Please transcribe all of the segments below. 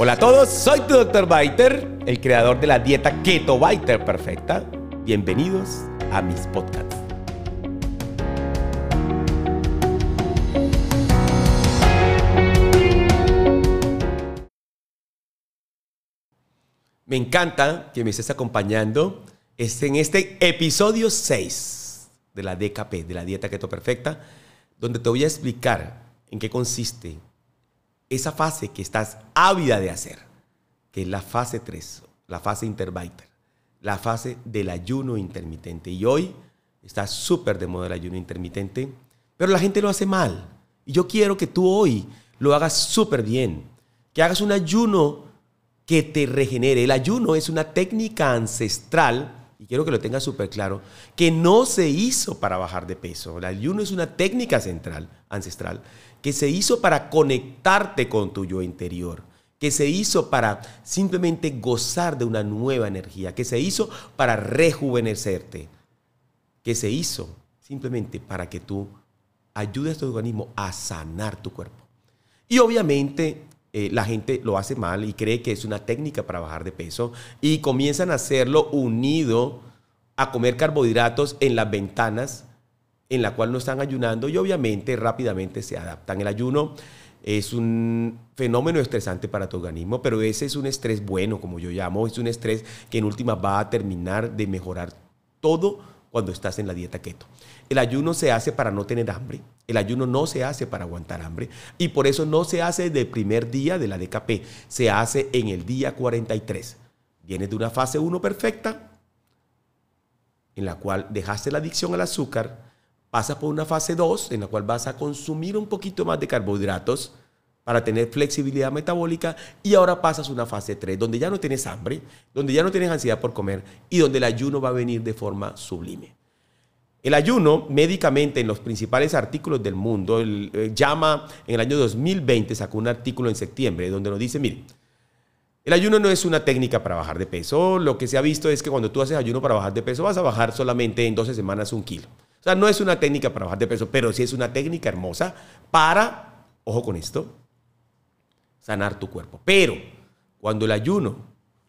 Hola a todos, soy tu Dr. Biter, el creador de la dieta Keto Biter Perfecta. Bienvenidos a mis podcasts. Me encanta que me estés acompañando en este episodio 6 de la DKP, de la dieta Keto Perfecta, donde te voy a explicar en qué consiste esa fase que estás ávida de hacer, que es la fase 3, la fase interbiter, la fase del ayuno intermitente. Y hoy está súper de moda el ayuno intermitente, pero la gente lo hace mal. Y yo quiero que tú hoy lo hagas súper bien, que hagas un ayuno que te regenere. El ayuno es una técnica ancestral, y quiero que lo tengas súper claro, que no se hizo para bajar de peso. El ayuno es una técnica central, ancestral que se hizo para conectarte con tu yo interior, que se hizo para simplemente gozar de una nueva energía, que se hizo para rejuvenecerte, que se hizo simplemente para que tú ayudes a tu organismo a sanar tu cuerpo. Y obviamente eh, la gente lo hace mal y cree que es una técnica para bajar de peso y comienzan a hacerlo unido a comer carbohidratos en las ventanas en la cual no están ayunando y obviamente rápidamente se adaptan. El ayuno es un fenómeno estresante para tu organismo, pero ese es un estrés bueno, como yo llamo, es un estrés que en última va a terminar de mejorar todo cuando estás en la dieta keto. El ayuno se hace para no tener hambre, el ayuno no se hace para aguantar hambre y por eso no se hace del primer día de la DKP, se hace en el día 43. Vienes de una fase 1 perfecta, en la cual dejaste la adicción al azúcar, pasas por una fase 2 en la cual vas a consumir un poquito más de carbohidratos para tener flexibilidad metabólica y ahora pasas a una fase 3 donde ya no tienes hambre, donde ya no tienes ansiedad por comer y donde el ayuno va a venir de forma sublime. El ayuno, médicamente, en los principales artículos del mundo, el, eh, llama, en el año 2020 sacó un artículo en septiembre donde nos dice, mire, el ayuno no es una técnica para bajar de peso. Lo que se ha visto es que cuando tú haces ayuno para bajar de peso, vas a bajar solamente en 12 semanas un kilo. O sea, no es una técnica para bajar de peso, pero sí es una técnica hermosa para, ojo con esto, sanar tu cuerpo. Pero cuando el ayuno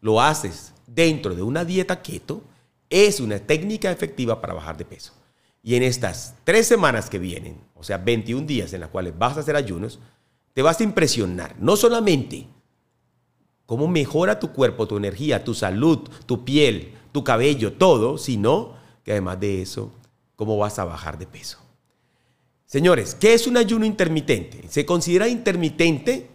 lo haces dentro de una dieta keto, es una técnica efectiva para bajar de peso. Y en estas tres semanas que vienen, o sea, 21 días en las cuales vas a hacer ayunos, te vas a impresionar, no solamente cómo mejora tu cuerpo, tu energía, tu salud, tu piel, tu cabello, todo, sino que además de eso cómo vas a bajar de peso. Señores, ¿qué es un ayuno intermitente? Se considera intermitente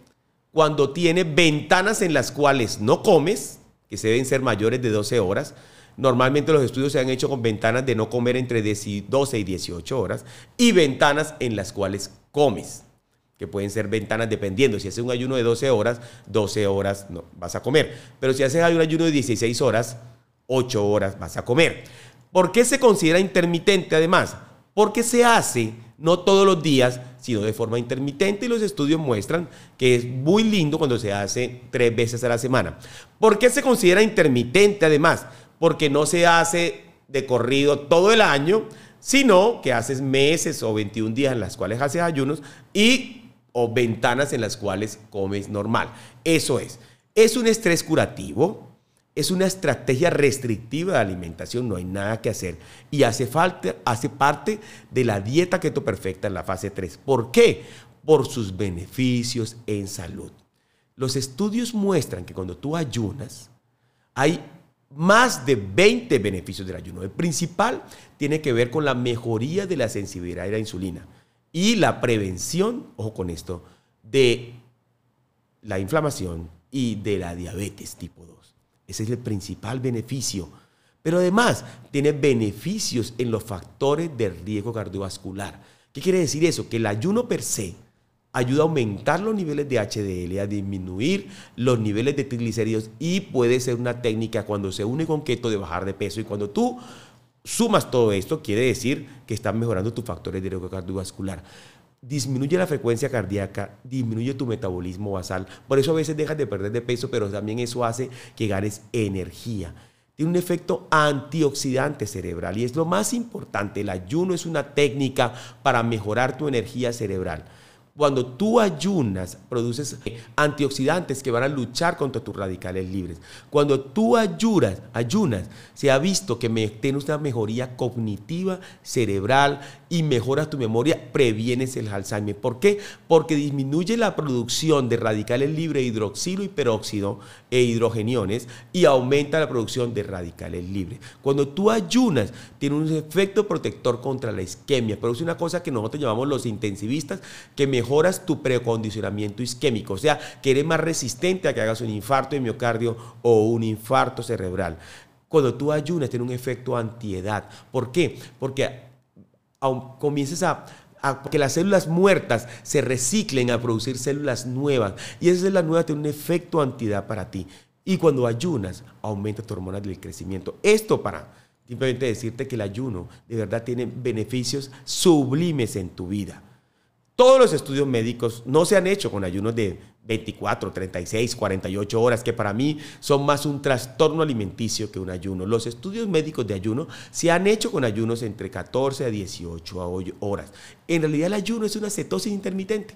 cuando tiene ventanas en las cuales no comes, que se deben ser mayores de 12 horas. Normalmente los estudios se han hecho con ventanas de no comer entre 12 y 18 horas y ventanas en las cuales comes, que pueden ser ventanas dependiendo. Si haces un ayuno de 12 horas, 12 horas no, vas a comer. Pero si haces un ayuno de 16 horas, 8 horas vas a comer. ¿Por qué se considera intermitente además? Porque se hace no todos los días, sino de forma intermitente y los estudios muestran que es muy lindo cuando se hace tres veces a la semana. ¿Por qué se considera intermitente además? Porque no se hace de corrido todo el año, sino que haces meses o 21 días en las cuales haces ayunos y o ventanas en las cuales comes normal. Eso es. Es un estrés curativo, es una estrategia restrictiva de alimentación, no hay nada que hacer. Y hace, falta, hace parte de la dieta keto perfecta en la fase 3. ¿Por qué? Por sus beneficios en salud. Los estudios muestran que cuando tú ayunas, hay más de 20 beneficios del ayuno. El principal tiene que ver con la mejoría de la sensibilidad a la insulina y la prevención, ojo con esto, de la inflamación y de la diabetes tipo 2. Ese es el principal beneficio. Pero además tiene beneficios en los factores de riesgo cardiovascular. ¿Qué quiere decir eso? Que el ayuno per se ayuda a aumentar los niveles de HDL, a disminuir los niveles de triglicéridos y puede ser una técnica cuando se une con keto de bajar de peso. Y cuando tú sumas todo esto, quiere decir que estás mejorando tus factores de riesgo cardiovascular disminuye la frecuencia cardíaca, disminuye tu metabolismo basal. Por eso a veces dejas de perder de peso, pero también eso hace que ganes energía. Tiene un efecto antioxidante cerebral y es lo más importante. El ayuno es una técnica para mejorar tu energía cerebral. Cuando tú ayunas, produces antioxidantes que van a luchar contra tus radicales libres. Cuando tú ayunas, ayunas, se ha visto que tienes una mejoría cognitiva, cerebral y mejoras tu memoria, previenes el Alzheimer. ¿Por qué? Porque disminuye la producción de radicales libres, hidroxilo y peróxido e hidrogeniones y aumenta la producción de radicales libres. Cuando tú ayunas, tiene un efecto protector contra la isquemia. Produce una cosa que nosotros llamamos los intensivistas, que mejoras tu precondicionamiento isquémico, o sea, que eres más resistente a que hagas un infarto de miocardio o un infarto cerebral. Cuando tú ayunas, tiene un efecto antiedad. ¿Por qué? Porque comienzas a, que las células muertas se reciclen a producir células nuevas. Y esas células nuevas tienen un efecto antiedad para ti. Y cuando ayunas, aumenta tu hormona del crecimiento. Esto para simplemente decirte que el ayuno de verdad tiene beneficios sublimes en tu vida. Todos los estudios médicos no se han hecho con ayunos de 24, 36, 48 horas, que para mí son más un trastorno alimenticio que un ayuno. Los estudios médicos de ayuno se han hecho con ayunos entre 14 a 18 horas. En realidad el ayuno es una cetosis intermitente.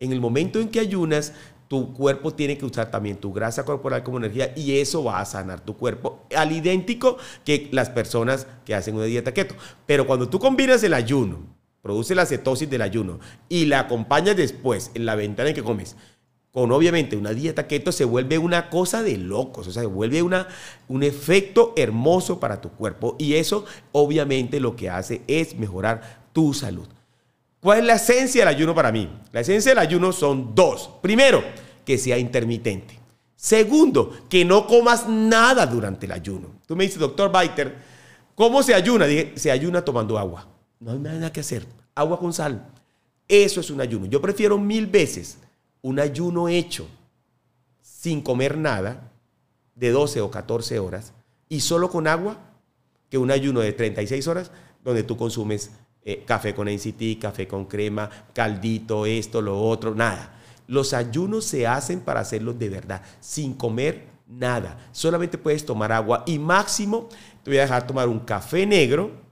En el momento en que ayunas, tu cuerpo tiene que usar también tu grasa corporal como energía y eso va a sanar tu cuerpo al idéntico que las personas que hacen una dieta keto. Pero cuando tú combinas el ayuno produce la cetosis del ayuno y la acompañas después en la ventana en que comes con obviamente una dieta keto se vuelve una cosa de locos, o sea, se vuelve una, un efecto hermoso para tu cuerpo y eso obviamente lo que hace es mejorar tu salud. ¿Cuál es la esencia del ayuno para mí? La esencia del ayuno son dos. Primero, que sea intermitente. Segundo, que no comas nada durante el ayuno. Tú me dices, doctor Baiter, ¿cómo se ayuna? Dije, se ayuna tomando agua. No hay nada que hacer agua con sal. Eso es un ayuno. Yo prefiero mil veces un ayuno hecho sin comer nada de 12 o 14 horas y solo con agua que un ayuno de 36 horas donde tú consumes eh, café con NCT, café con crema, caldito, esto, lo otro, nada. Los ayunos se hacen para hacerlos de verdad, sin comer nada. Solamente puedes tomar agua y máximo te voy a dejar tomar un café negro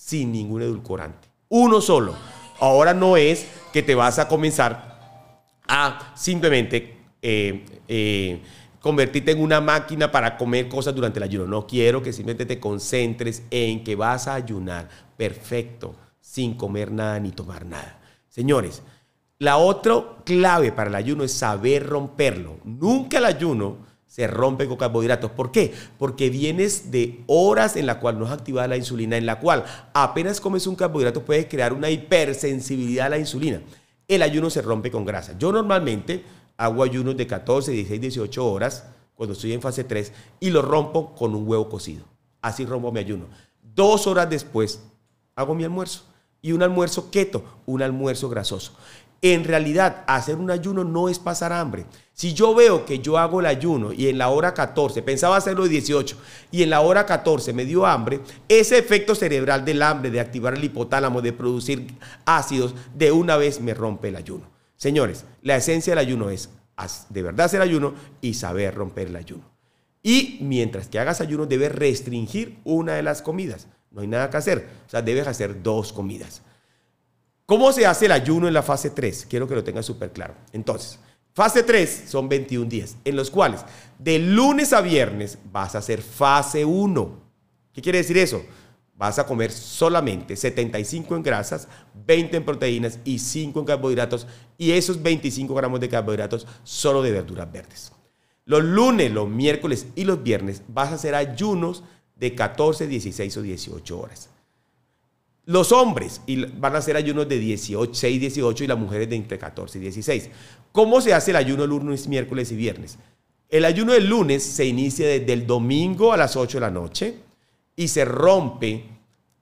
sin ningún edulcorante. Uno solo. Ahora no es que te vas a comenzar a simplemente eh, eh, convertirte en una máquina para comer cosas durante el ayuno. No quiero que simplemente te concentres en que vas a ayunar perfecto, sin comer nada ni tomar nada. Señores, la otra clave para el ayuno es saber romperlo. Nunca el ayuno se rompe con carbohidratos. ¿Por qué? Porque vienes de horas en la cual no es activada la insulina, en la cual apenas comes un carbohidrato puedes crear una hipersensibilidad a la insulina. El ayuno se rompe con grasa. Yo normalmente hago ayunos de 14, 16, 18 horas cuando estoy en fase 3 y lo rompo con un huevo cocido. Así rompo mi ayuno. Dos horas después hago mi almuerzo y un almuerzo keto, un almuerzo grasoso. En realidad, hacer un ayuno no es pasar hambre. Si yo veo que yo hago el ayuno y en la hora 14, pensaba hacerlo de 18, y en la hora 14 me dio hambre, ese efecto cerebral del hambre, de activar el hipotálamo, de producir ácidos, de una vez me rompe el ayuno. Señores, la esencia del ayuno es de verdad hacer ayuno y saber romper el ayuno. Y mientras que hagas ayuno, debes restringir una de las comidas. No hay nada que hacer. O sea, debes hacer dos comidas. ¿Cómo se hace el ayuno en la fase 3? Quiero que lo tengan súper claro. Entonces, fase 3 son 21 días, en los cuales de lunes a viernes vas a hacer fase 1. ¿Qué quiere decir eso? Vas a comer solamente 75 en grasas, 20 en proteínas y 5 en carbohidratos. Y esos 25 gramos de carbohidratos solo de verduras verdes. Los lunes, los miércoles y los viernes vas a hacer ayunos de 14, 16 o 18 horas. Los hombres van a hacer ayunos de 18, 6, 18 y las mujeres de entre 14 y 16. ¿Cómo se hace el ayuno el lunes, miércoles y viernes? El ayuno del lunes se inicia desde el domingo a las 8 de la noche y se rompe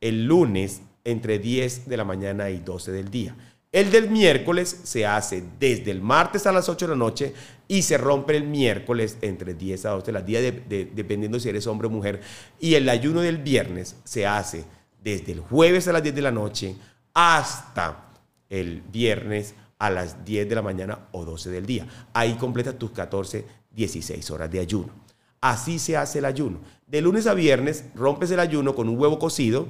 el lunes entre 10 de la mañana y 12 del día. El del miércoles se hace desde el martes a las 8 de la noche y se rompe el miércoles entre 10 a 12 de día, dependiendo si eres hombre o mujer. Y el ayuno del viernes se hace desde el jueves a las 10 de la noche hasta el viernes a las 10 de la mañana o 12 del día. Ahí completa tus 14, 16 horas de ayuno. Así se hace el ayuno. De lunes a viernes rompes el ayuno con un huevo cocido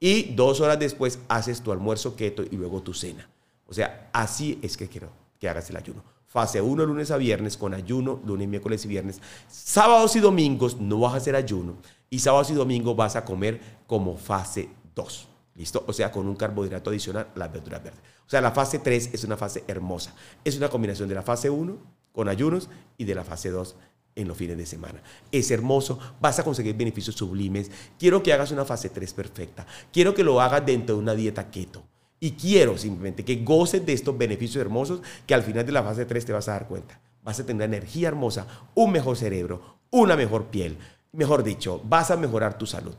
y dos horas después haces tu almuerzo keto y luego tu cena. O sea, así es que quiero que hagas el ayuno. Fase 1 lunes a viernes con ayuno, lunes, miércoles y viernes. Sábados y domingos no vas a hacer ayuno. Y sábados y domingos vas a comer como fase 2. ¿Listo? O sea, con un carbohidrato adicional, las verduras verdes. O sea, la fase 3 es una fase hermosa. Es una combinación de la fase 1 con ayunos y de la fase 2 en los fines de semana. Es hermoso, vas a conseguir beneficios sublimes. Quiero que hagas una fase 3 perfecta. Quiero que lo hagas dentro de una dieta keto. Y quiero simplemente que goces de estos beneficios hermosos que al final de la fase 3 te vas a dar cuenta. Vas a tener energía hermosa, un mejor cerebro, una mejor piel. Mejor dicho, vas a mejorar tu salud.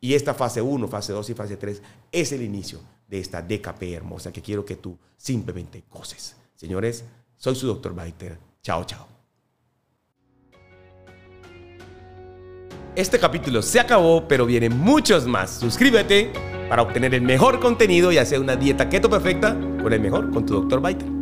Y esta fase 1, fase 2 y fase 3 es el inicio de esta DKP hermosa que quiero que tú simplemente goces. Señores, soy su doctor Baiter. Chao, chao. Este capítulo se acabó, pero vienen muchos más. Suscríbete para obtener el mejor contenido y hacer una dieta keto perfecta con el mejor, con tu doctor Biter.